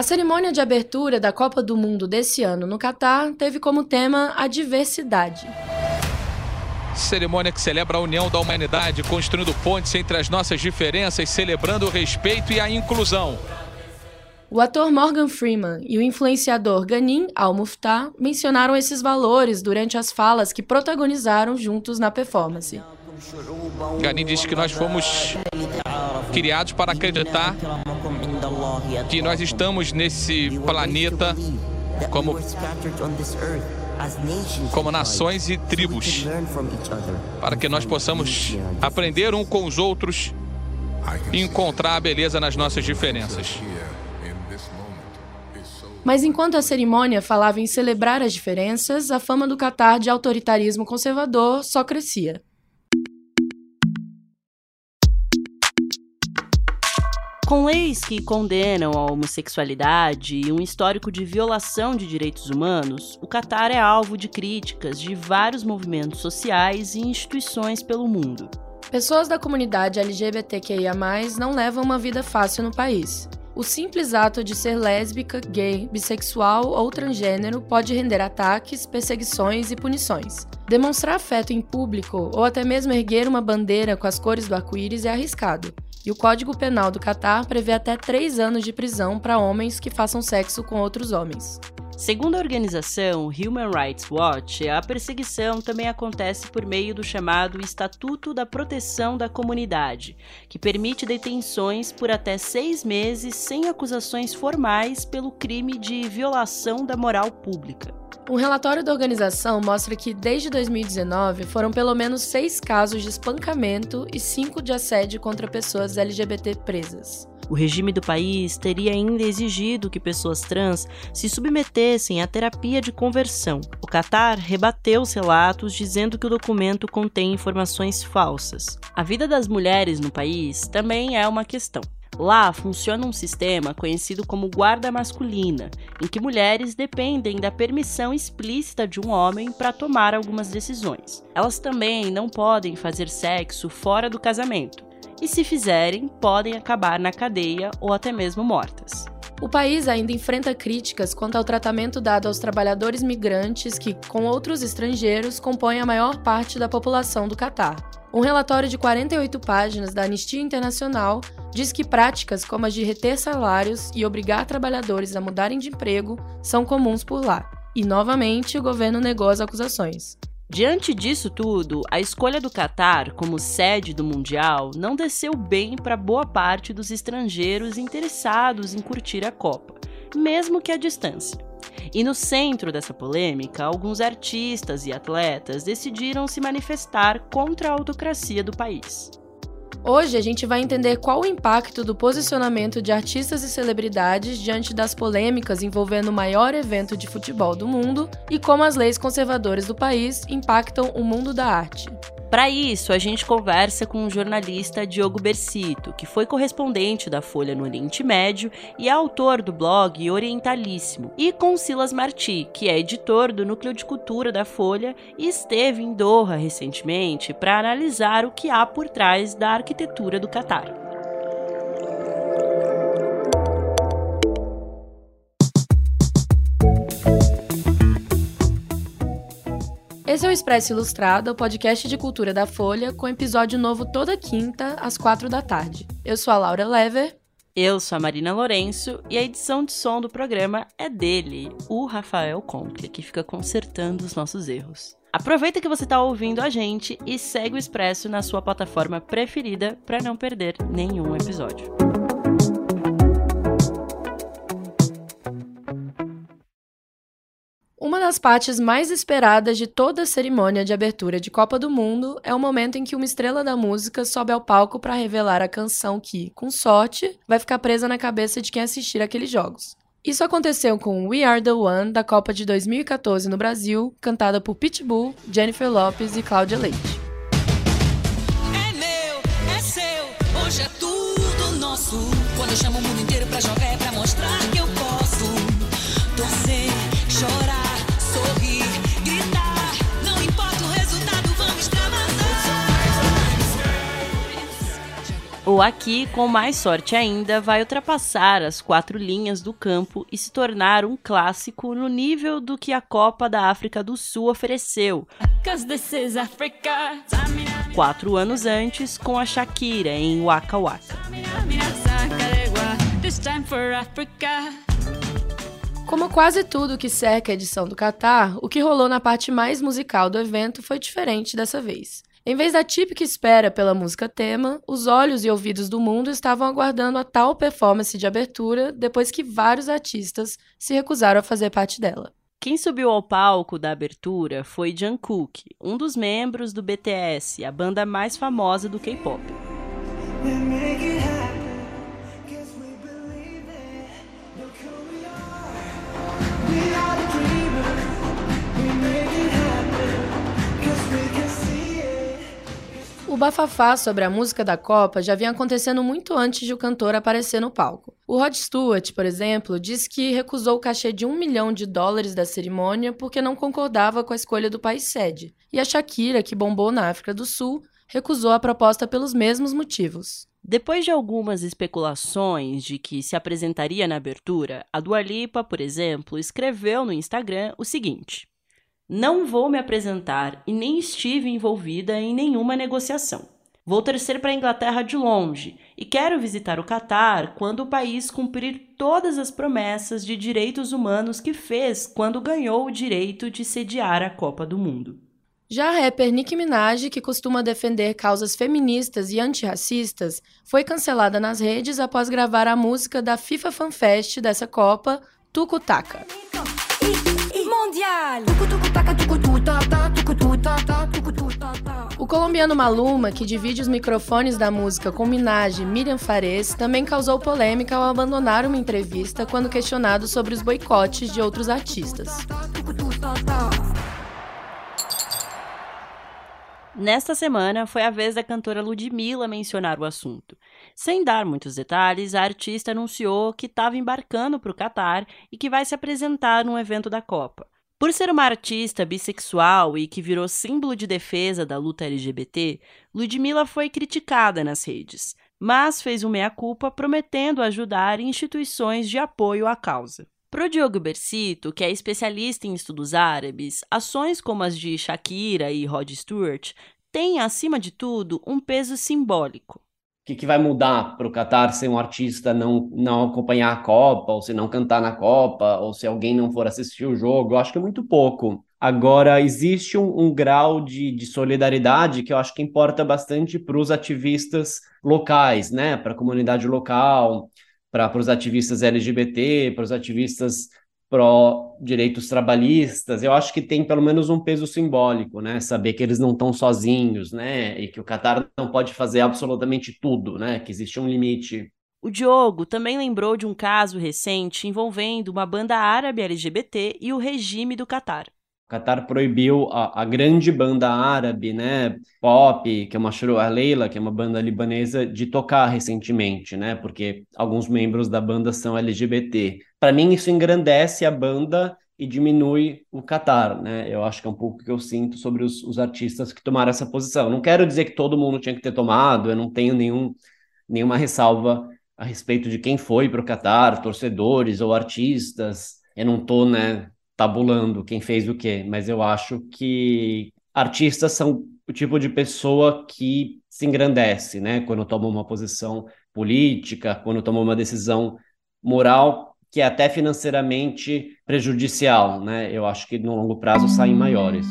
A cerimônia de abertura da Copa do Mundo desse ano no Catar teve como tema a diversidade. Cerimônia que celebra a união da humanidade, construindo pontes entre as nossas diferenças, celebrando o respeito e a inclusão. O ator Morgan Freeman e o influenciador Ganim Al-Muftah mencionaram esses valores durante as falas que protagonizaram juntos na performance. Ganim disse que nós fomos criados para acreditar que nós estamos nesse planeta como, como nações e tribos, para que nós possamos aprender um com os outros e encontrar a beleza nas nossas diferenças. Mas enquanto a cerimônia falava em celebrar as diferenças, a fama do Catar de autoritarismo conservador só crescia. Com leis que condenam a homossexualidade e um histórico de violação de direitos humanos, o Catar é alvo de críticas de vários movimentos sociais e instituições pelo mundo. Pessoas da comunidade LGBTQIA, não levam uma vida fácil no país. O simples ato de ser lésbica, gay, bissexual ou transgênero pode render ataques, perseguições e punições. Demonstrar afeto em público ou até mesmo erguer uma bandeira com as cores do arco-íris é arriscado e o Código Penal do Catar prevê até três anos de prisão para homens que façam sexo com outros homens. Segundo a organização Human Rights Watch, a perseguição também acontece por meio do chamado Estatuto da Proteção da Comunidade, que permite detenções por até seis meses sem acusações formais pelo crime de violação da moral pública. Um relatório da organização mostra que, desde 2019, foram pelo menos seis casos de espancamento e cinco de assédio contra pessoas LGBT presas. O regime do país teria ainda exigido que pessoas trans se submetessem à terapia de conversão. O Qatar rebateu os relatos dizendo que o documento contém informações falsas. A vida das mulheres no país também é uma questão. Lá funciona um sistema conhecido como guarda masculina, em que mulheres dependem da permissão explícita de um homem para tomar algumas decisões. Elas também não podem fazer sexo fora do casamento, e se fizerem, podem acabar na cadeia ou até mesmo mortas. O país ainda enfrenta críticas quanto ao tratamento dado aos trabalhadores migrantes que, com outros estrangeiros, compõem a maior parte da população do Catar. Um relatório de 48 páginas da Anistia Internacional diz que práticas como as de reter salários e obrigar trabalhadores a mudarem de emprego são comuns por lá. E, novamente, o governo negou as acusações. Diante disso tudo, a escolha do Catar como sede do Mundial não desceu bem para boa parte dos estrangeiros interessados em curtir a Copa, mesmo que à distância. E no centro dessa polêmica, alguns artistas e atletas decidiram se manifestar contra a autocracia do país. Hoje a gente vai entender qual o impacto do posicionamento de artistas e celebridades diante das polêmicas envolvendo o maior evento de futebol do mundo e como as leis conservadoras do país impactam o mundo da arte. Para isso, a gente conversa com o jornalista Diogo Bersito, que foi correspondente da Folha no Oriente Médio e é autor do blog Orientalíssimo, e com Silas Marti, que é editor do Núcleo de Cultura da Folha e esteve em Doha recentemente para analisar o que há por trás da arquitetura do Catar. Esse é o Expresso Ilustrado, o podcast de cultura da Folha, com episódio novo toda quinta, às quatro da tarde. Eu sou a Laura Lever. Eu sou a Marina Lourenço e a edição de som do programa é dele, o Rafael Conkle, que fica consertando os nossos erros. Aproveita que você está ouvindo a gente e segue o Expresso na sua plataforma preferida para não perder nenhum episódio. Uma das partes mais esperadas de toda a cerimônia de abertura de Copa do Mundo é o momento em que uma estrela da música sobe ao palco para revelar a canção que, com sorte, vai ficar presa na cabeça de quem assistir aqueles jogos. Isso aconteceu com We Are the One da Copa de 2014 no Brasil, cantada por Pitbull, Jennifer Lopez e Cláudia Leite. É meu, é seu, hoje é tudo nosso. Quando eu chamo o mundo inteiro pra jogar é pra mostrar que eu posso torcer, Ou aqui, com mais sorte ainda, vai ultrapassar as quatro linhas do campo e se tornar um clássico no nível do que a Copa da África do Sul ofereceu. Quatro anos antes, com a Shakira em Waka Waka. Como quase tudo que cerca a edição do Qatar, o que rolou na parte mais musical do evento foi diferente dessa vez. Em vez da típica espera pela música tema, os olhos e ouvidos do mundo estavam aguardando a tal performance de abertura depois que vários artistas se recusaram a fazer parte dela. Quem subiu ao palco da abertura foi Jungkook, um dos membros do BTS, a banda mais famosa do K-pop. Bafafá sobre a música da Copa já vinha acontecendo muito antes de o cantor aparecer no palco. O Rod Stewart, por exemplo, disse que recusou o cachê de um milhão de dólares da cerimônia porque não concordava com a escolha do país sede. E a Shakira, que bombou na África do Sul, recusou a proposta pelos mesmos motivos. Depois de algumas especulações de que se apresentaria na abertura, a Dua Lipa, por exemplo, escreveu no Instagram o seguinte: não vou me apresentar e nem estive envolvida em nenhuma negociação. Vou torcer para a Inglaterra de longe e quero visitar o Catar quando o país cumprir todas as promessas de direitos humanos que fez quando ganhou o direito de sediar a Copa do Mundo. Já a rapper Nicki Minaj, que costuma defender causas feministas e antirracistas, foi cancelada nas redes após gravar a música da FIFA Fan Fest dessa Copa, Tucutaca. O colombiano Maluma, que divide os microfones da música com Minaj e Miriam Fares, também causou polêmica ao abandonar uma entrevista quando questionado sobre os boicotes de outros artistas. Nesta semana, foi a vez da cantora Ludmilla mencionar o assunto. Sem dar muitos detalhes, a artista anunciou que estava embarcando para o Catar e que vai se apresentar num evento da Copa. Por ser uma artista bissexual e que virou símbolo de defesa da luta LGBT, Ludmilla foi criticada nas redes, mas fez um meia-culpa prometendo ajudar instituições de apoio à causa. Para o Diogo Bercito, que é especialista em estudos árabes, ações como as de Shakira e Rod Stewart têm, acima de tudo, um peso simbólico que, que vai mudar para o Qatar se um artista não, não acompanhar a Copa, ou se não cantar na Copa, ou se alguém não for assistir o jogo? Eu acho que é muito pouco. Agora, existe um, um grau de, de, solidariedade que eu acho que importa bastante para os ativistas locais, né? Para a comunidade local, para os ativistas LGBT, para os ativistas pró-direitos trabalhistas, eu acho que tem pelo menos um peso simbólico, né? Saber que eles não estão sozinhos, né? E que o Qatar não pode fazer absolutamente tudo, né? Que existe um limite. O Diogo também lembrou de um caso recente envolvendo uma banda árabe LGBT e o regime do Qatar. Qatar proibiu a, a, grande banda árabe, né, pop, que é uma a Leila, que é uma banda libanesa, de tocar recentemente, né, porque alguns membros da banda são LGBT. Para mim isso engrandece a banda e diminui o Qatar, né? Eu acho que é um pouco o que eu sinto sobre os, os artistas que tomaram essa posição. Não quero dizer que todo mundo tinha que ter tomado, eu não tenho nenhum, nenhuma ressalva a respeito de quem foi para o Qatar, torcedores ou artistas. Eu não estou, né, tabulando quem fez o quê, mas eu acho que artistas são o tipo de pessoa que se engrandece, né? Quando toma uma posição política, quando toma uma decisão moral que é até financeiramente prejudicial, né? Eu acho que no longo prazo saem maiores.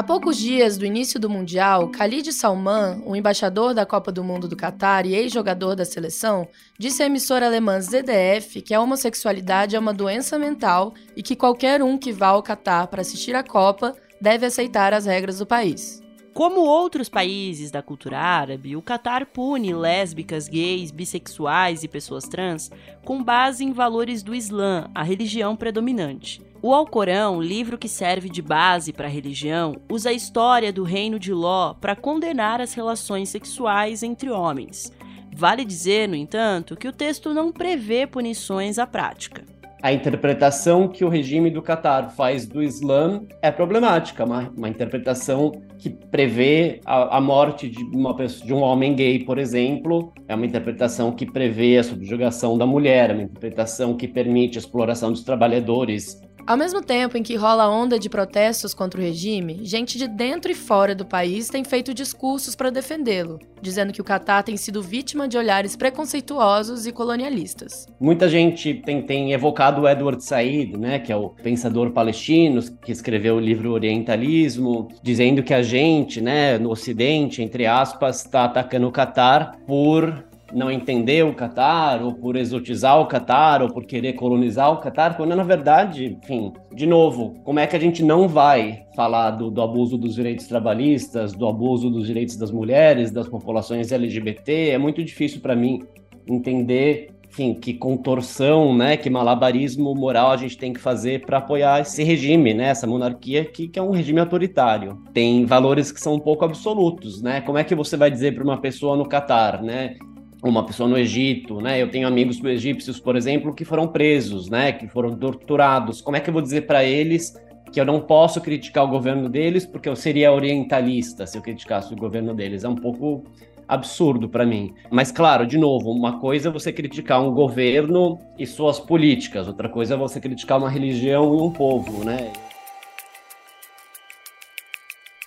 Há poucos dias do início do Mundial, Khalid Salman, o embaixador da Copa do Mundo do Catar e ex-jogador da seleção, disse à emissora alemã ZDF que a homossexualidade é uma doença mental e que qualquer um que vá ao Catar para assistir à Copa deve aceitar as regras do país. Como outros países da cultura árabe, o Catar pune lésbicas, gays, bissexuais e pessoas trans com base em valores do Islã, a religião predominante. O Alcorão, livro que serve de base para a religião, usa a história do reino de Ló para condenar as relações sexuais entre homens. Vale dizer, no entanto, que o texto não prevê punições à prática. A interpretação que o regime do Catar faz do Islã é problemática, uma, uma interpretação que prevê a, a morte de, uma pessoa, de um homem gay, por exemplo, é uma interpretação que prevê a subjugação da mulher, é uma interpretação que permite a exploração dos trabalhadores ao mesmo tempo em que rola onda de protestos contra o regime, gente de dentro e fora do país tem feito discursos para defendê-lo, dizendo que o Catar tem sido vítima de olhares preconceituosos e colonialistas. Muita gente tem, tem evocado o Edward Said, né, que é o pensador palestino que escreveu o livro Orientalismo, dizendo que a gente, né, no Ocidente, entre aspas, está atacando o Catar por não entender o Catar, ou por exotizar o Catar, ou por querer colonizar o Catar, quando na verdade, enfim, de novo, como é que a gente não vai falar do, do abuso dos direitos trabalhistas, do abuso dos direitos das mulheres, das populações LGBT? É muito difícil para mim entender enfim, que contorção, né, que malabarismo moral a gente tem que fazer para apoiar esse regime, né, essa monarquia que, que é um regime autoritário. Tem valores que são um pouco absolutos, né? Como é que você vai dizer para uma pessoa no Catar, né, uma pessoa no Egito, né? Eu tenho amigos egípcios, por exemplo, que foram presos, né? Que foram torturados. Como é que eu vou dizer para eles que eu não posso criticar o governo deles porque eu seria orientalista se eu criticasse o governo deles? É um pouco absurdo para mim. Mas claro, de novo, uma coisa é você criticar um governo e suas políticas, outra coisa é você criticar uma religião e um povo, né?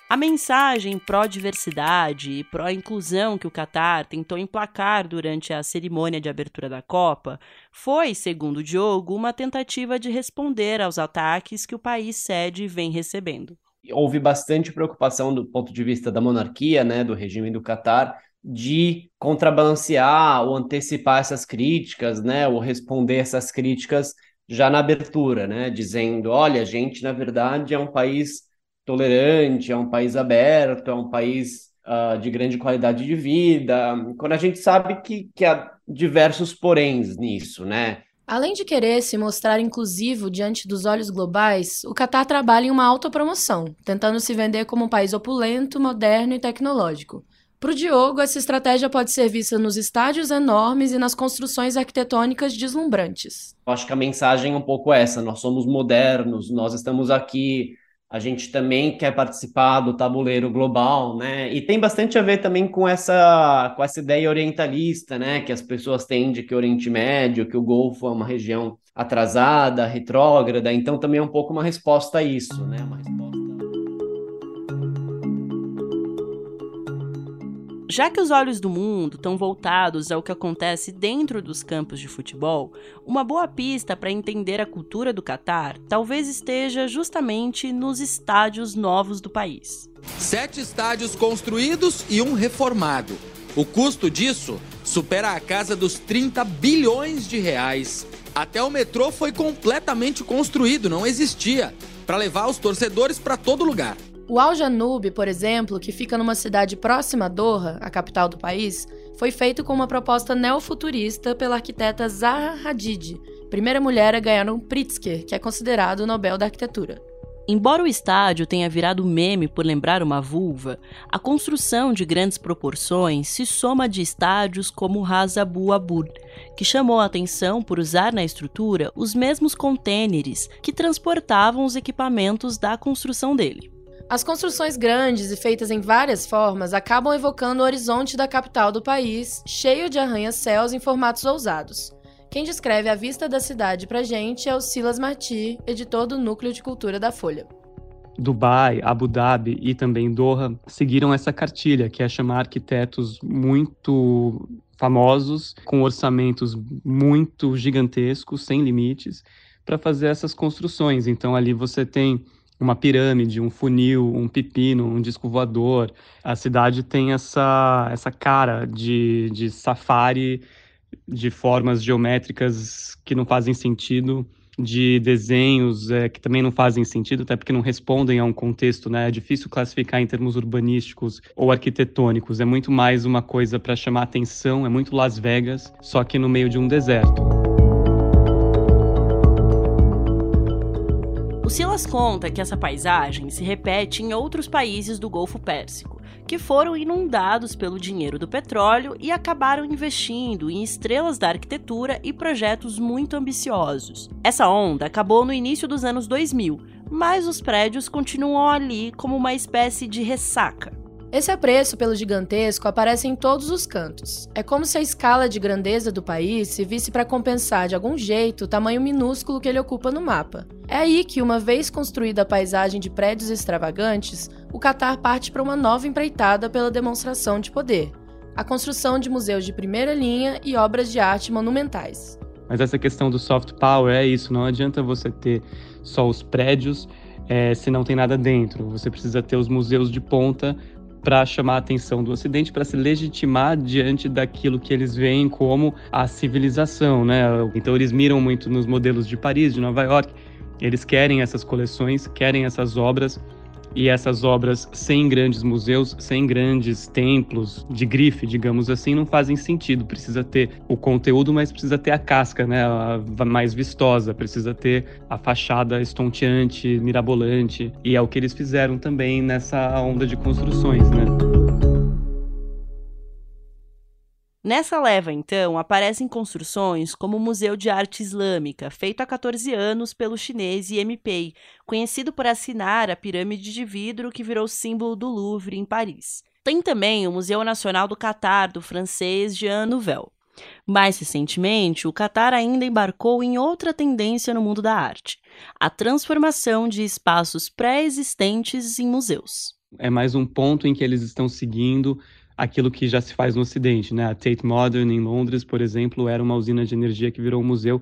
A mensagem pró-diversidade e pró-inclusão que o Catar tentou emplacar durante a cerimônia de abertura da Copa foi, segundo Diogo, uma tentativa de responder aos ataques que o país sede vem recebendo. Houve bastante preocupação do ponto de vista da monarquia, né, do regime do Catar, de contrabalancear ou antecipar essas críticas, né, ou responder essas críticas já na abertura, né, dizendo, olha, a gente na verdade é um país tolerante, é um país aberto, é um país uh, de grande qualidade de vida, quando a gente sabe que, que há diversos poréns nisso, né? Além de querer se mostrar inclusivo diante dos olhos globais, o Catar trabalha em uma autopromoção, tentando se vender como um país opulento, moderno e tecnológico. Para o Diogo, essa estratégia pode ser vista nos estádios enormes e nas construções arquitetônicas deslumbrantes. Acho que a mensagem é um pouco essa: nós somos modernos, nós estamos aqui a gente também quer participar do tabuleiro global, né? E tem bastante a ver também com essa, com essa ideia orientalista, né? Que as pessoas têm de que o Oriente Médio, que o Golfo é uma região atrasada, retrógrada, então também é um pouco uma resposta a isso, né? Uma resposta Já que os olhos do mundo estão voltados ao que acontece dentro dos campos de futebol, uma boa pista para entender a cultura do Catar talvez esteja justamente nos estádios novos do país. Sete estádios construídos e um reformado. O custo disso supera a casa dos 30 bilhões de reais. Até o metrô foi completamente construído, não existia, para levar os torcedores para todo lugar. O Al Janub, por exemplo, que fica numa cidade próxima a Doha, a capital do país, foi feito com uma proposta neofuturista pela arquiteta Zaha Hadid, primeira mulher a ganhar um Pritzker, que é considerado o Nobel da Arquitetura. Embora o estádio tenha virado meme por lembrar uma vulva, a construção de grandes proporções se soma de estádios como o Hazabu Abud, que chamou a atenção por usar na estrutura os mesmos contêineres que transportavam os equipamentos da construção dele. As construções grandes e feitas em várias formas acabam evocando o horizonte da capital do país, cheio de arranha-céus em formatos ousados. Quem descreve a vista da cidade pra gente é o Silas Marti, editor do Núcleo de Cultura da Folha. Dubai, Abu Dhabi e também Doha seguiram essa cartilha, que é chamar arquitetos muito famosos, com orçamentos muito gigantescos, sem limites, para fazer essas construções. Então ali você tem uma pirâmide, um funil, um pepino, um disco voador. A cidade tem essa, essa cara de, de safari, de formas geométricas que não fazem sentido, de desenhos é, que também não fazem sentido, até porque não respondem a um contexto, né? É difícil classificar em termos urbanísticos ou arquitetônicos. É muito mais uma coisa para chamar atenção, é muito Las Vegas, só que no meio de um deserto. Silas conta que essa paisagem se repete em outros países do Golfo Pérsico, que foram inundados pelo dinheiro do petróleo e acabaram investindo em estrelas da arquitetura e projetos muito ambiciosos. Essa onda acabou no início dos anos 2000, mas os prédios continuam ali como uma espécie de ressaca. Esse apreço pelo gigantesco aparece em todos os cantos. É como se a escala de grandeza do país se visse para compensar de algum jeito o tamanho minúsculo que ele ocupa no mapa. É aí que, uma vez construída a paisagem de prédios extravagantes, o Catar parte para uma nova empreitada pela demonstração de poder a construção de museus de primeira linha e obras de arte monumentais. Mas essa questão do soft power é isso, não adianta você ter só os prédios é, se não tem nada dentro. Você precisa ter os museus de ponta para chamar a atenção do Ocidente, para se legitimar diante daquilo que eles veem como a civilização, né? Então eles miram muito nos modelos de Paris, de Nova York. Eles querem essas coleções, querem essas obras e essas obras sem grandes museus, sem grandes templos de grife, digamos assim, não fazem sentido. Precisa ter o conteúdo, mas precisa ter a casca, né, a mais vistosa, precisa ter a fachada estonteante, mirabolante, e é o que eles fizeram também nessa onda de construções, né? Nessa leva, então, aparecem construções como o Museu de Arte Islâmica, feito há 14 anos pelo chinês Pei, conhecido por assinar a pirâmide de vidro que virou símbolo do Louvre em Paris. Tem também o Museu Nacional do Catar, do francês Jean Nouvel. Mais recentemente, o Catar ainda embarcou em outra tendência no mundo da arte: a transformação de espaços pré-existentes em museus. É mais um ponto em que eles estão seguindo aquilo que já se faz no Ocidente, né? A Tate Modern em Londres, por exemplo, era uma usina de energia que virou um museu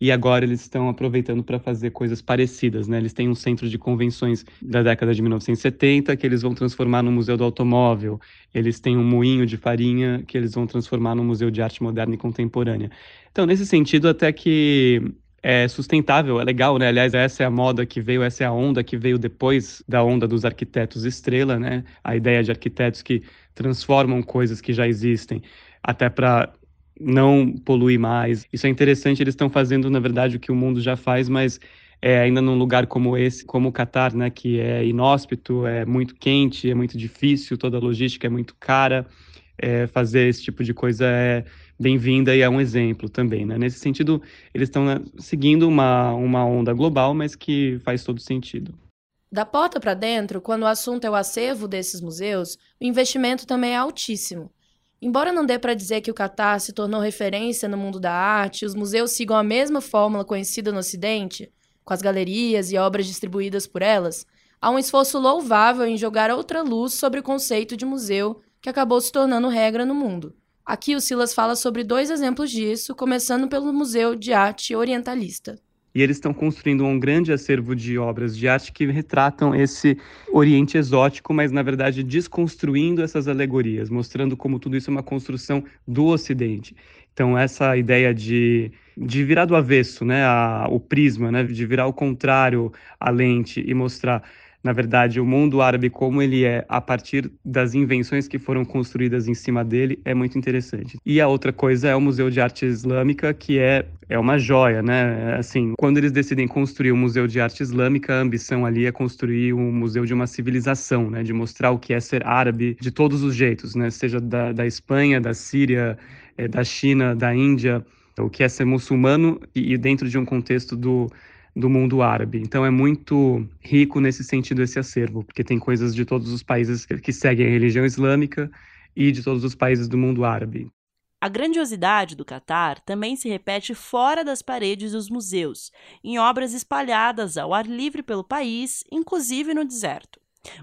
e agora eles estão aproveitando para fazer coisas parecidas, né? Eles têm um centro de convenções da década de 1970 que eles vão transformar no Museu do Automóvel. Eles têm um moinho de farinha que eles vão transformar no Museu de Arte Moderna e Contemporânea. Então, nesse sentido, até que é sustentável, é legal, né? Aliás, essa é a moda que veio, essa é a onda que veio depois da onda dos arquitetos estrela, né? A ideia de arquitetos que transformam coisas que já existem, até para não poluir mais. Isso é interessante, eles estão fazendo, na verdade, o que o mundo já faz, mas é, ainda num lugar como esse, como o Catar, né, que é inóspito, é muito quente, é muito difícil, toda a logística é muito cara, é, fazer esse tipo de coisa é bem-vinda e é um exemplo também. Né? Nesse sentido, eles estão né, seguindo uma, uma onda global, mas que faz todo sentido. Da porta para dentro, quando o assunto é o acervo desses museus, o investimento também é altíssimo. Embora não dê para dizer que o Catar se tornou referência no mundo da arte, os museus sigam a mesma fórmula conhecida no Ocidente, com as galerias e obras distribuídas por elas, há um esforço louvável em jogar outra luz sobre o conceito de museu que acabou se tornando regra no mundo. Aqui o Silas fala sobre dois exemplos disso, começando pelo Museu de Arte Orientalista. E eles estão construindo um grande acervo de obras de arte que retratam esse Oriente exótico, mas na verdade desconstruindo essas alegorias, mostrando como tudo isso é uma construção do Ocidente. Então essa ideia de, de virar do avesso, né, a, o prisma, né, de virar ao contrário a lente e mostrar na verdade, o mundo árabe como ele é a partir das invenções que foram construídas em cima dele é muito interessante. E a outra coisa é o Museu de Arte Islâmica, que é é uma joia, né? Assim, quando eles decidem construir um museu de arte islâmica, a ambição ali é construir um museu de uma civilização, né? De mostrar o que é ser árabe de todos os jeitos, né? Seja da, da Espanha, da Síria, é, da China, da Índia, o que é ser muçulmano e, e dentro de um contexto do do mundo árabe. Então é muito rico nesse sentido esse acervo, porque tem coisas de todos os países que seguem a religião islâmica e de todos os países do mundo árabe. A grandiosidade do Catar também se repete fora das paredes dos museus, em obras espalhadas ao ar livre pelo país, inclusive no deserto.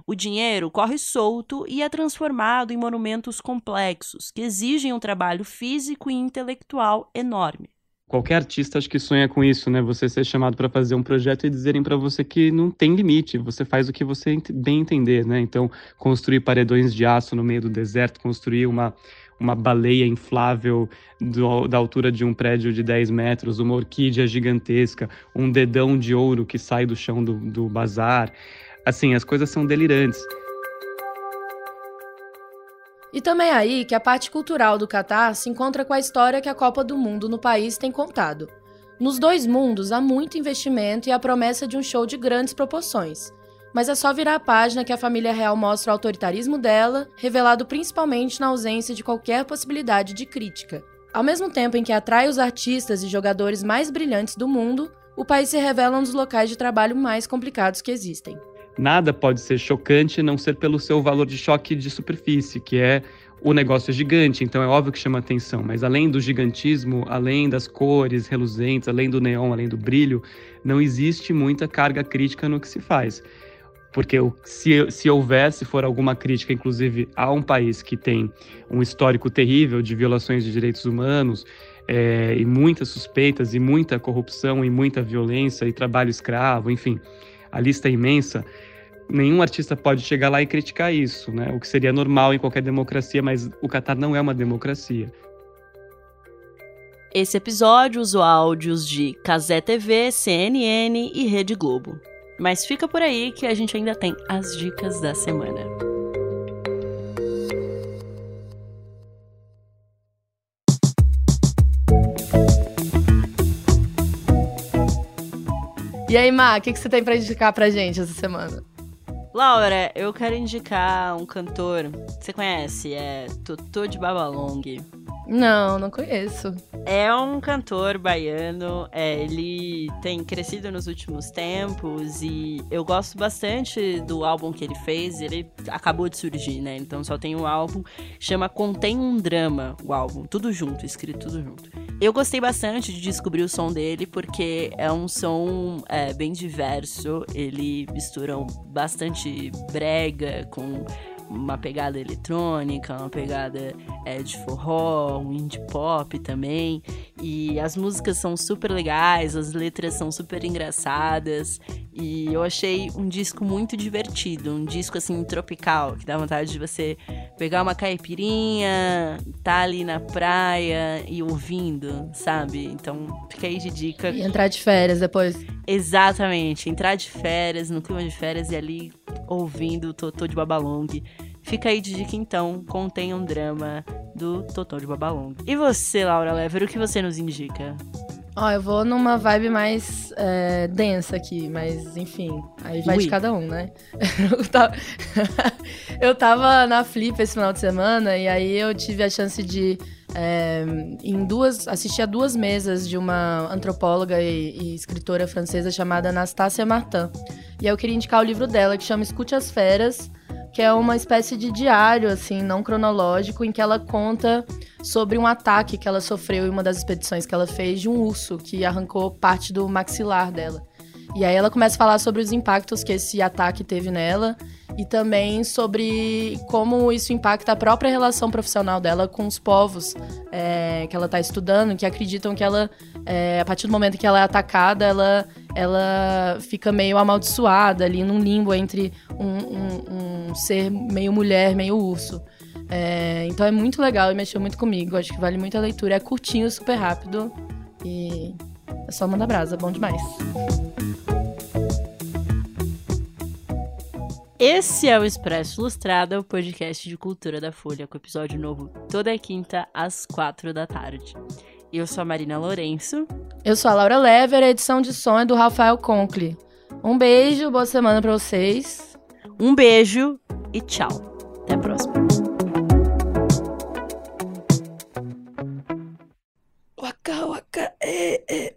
O dinheiro corre solto e é transformado em monumentos complexos, que exigem um trabalho físico e intelectual enorme. Qualquer artista acho que sonha com isso, né? Você ser chamado para fazer um projeto e dizerem para você que não tem limite, você faz o que você bem entender, né? Então, construir paredões de aço no meio do deserto, construir uma, uma baleia inflável do, da altura de um prédio de 10 metros, uma orquídea gigantesca, um dedão de ouro que sai do chão do, do bazar. Assim, as coisas são delirantes. E também é aí que a parte cultural do Catar se encontra com a história que a Copa do Mundo no país tem contado. Nos dois mundos há muito investimento e a promessa de um show de grandes proporções. mas é só virar a página que a família real mostra o autoritarismo dela, revelado principalmente na ausência de qualquer possibilidade de crítica. Ao mesmo tempo em que atrai os artistas e jogadores mais brilhantes do mundo, o país se revela um dos locais de trabalho mais complicados que existem. Nada pode ser chocante não ser pelo seu valor de choque de superfície, que é o negócio gigante, então é óbvio que chama atenção, mas além do gigantismo, além das cores reluzentes, além do neon, além do brilho, não existe muita carga crítica no que se faz. Porque se, se se for alguma crítica, inclusive, a um país que tem um histórico terrível de violações de direitos humanos, é, e muitas suspeitas, e muita corrupção, e muita violência, e trabalho escravo, enfim, a lista é imensa. Nenhum artista pode chegar lá e criticar isso, né? O que seria normal em qualquer democracia, mas o Catar não é uma democracia. Esse episódio usou áudios de Casé TV, CNN e Rede Globo. Mas fica por aí que a gente ainda tem as dicas da semana. E aí, Má, o que, que você tem pra indicar pra gente essa semana? Laura, eu quero indicar um cantor. Você conhece? É Totô de Babalong. Não, não conheço. É um cantor baiano, é, ele tem crescido nos últimos tempos e eu gosto bastante do álbum que ele fez. Ele acabou de surgir, né? Então só tem um álbum, chama Contém um Drama, o álbum, tudo junto, escrito tudo junto. Eu gostei bastante de descobrir o som dele porque é um som é, bem diverso. Ele mistura bastante brega com uma pegada eletrônica, uma pegada é, de forró, um indie pop também. E as músicas são super legais, as letras são super engraçadas. E eu achei um disco muito divertido, um disco assim tropical, que dá vontade de você pegar uma caipirinha, tá ali na praia e ouvindo, sabe? Então, fica aí de dica. E entrar de férias depois. Exatamente, entrar de férias, no clima de férias e ali ouvindo o Totô de Babalong. Fica aí de dica então, contém um drama do Totô de Babalong. E você, Laura Lever, o que você nos indica? Ó, oh, eu vou numa vibe mais é, densa aqui, mas enfim, aí vai Ui. de cada um, né? eu, tava... eu tava na Flip esse final de semana e aí eu tive a chance de é, em duas assistir a duas mesas de uma antropóloga e, e escritora francesa chamada Anastasia Martin. E aí eu queria indicar o livro dela que chama Escute as Feras que é uma espécie de diário, assim, não cronológico, em que ela conta sobre um ataque que ela sofreu em uma das expedições que ela fez de um urso que arrancou parte do maxilar dela. E aí ela começa a falar sobre os impactos que esse ataque teve nela e também sobre como isso impacta a própria relação profissional dela com os povos é, que ela está estudando, que acreditam que ela, é, a partir do momento que ela é atacada, ela, ela fica meio amaldiçoada ali num limbo entre um, um, um ser meio mulher, meio urso. É, então é muito legal e mexeu muito comigo. Acho que vale muito a leitura. É curtinho, super rápido e é só mandar brasa, bom demais. Esse é o Expresso Ilustrada, o podcast de cultura da Folha, com episódio novo toda quinta às quatro da tarde. Eu sou a Marina Lourenço. Eu sou a Laura Lever, a edição de som é do Rafael Conkle. Um beijo, boa semana para vocês. Um beijo e tchau. Até a próxima. Waka waka, eh, eh.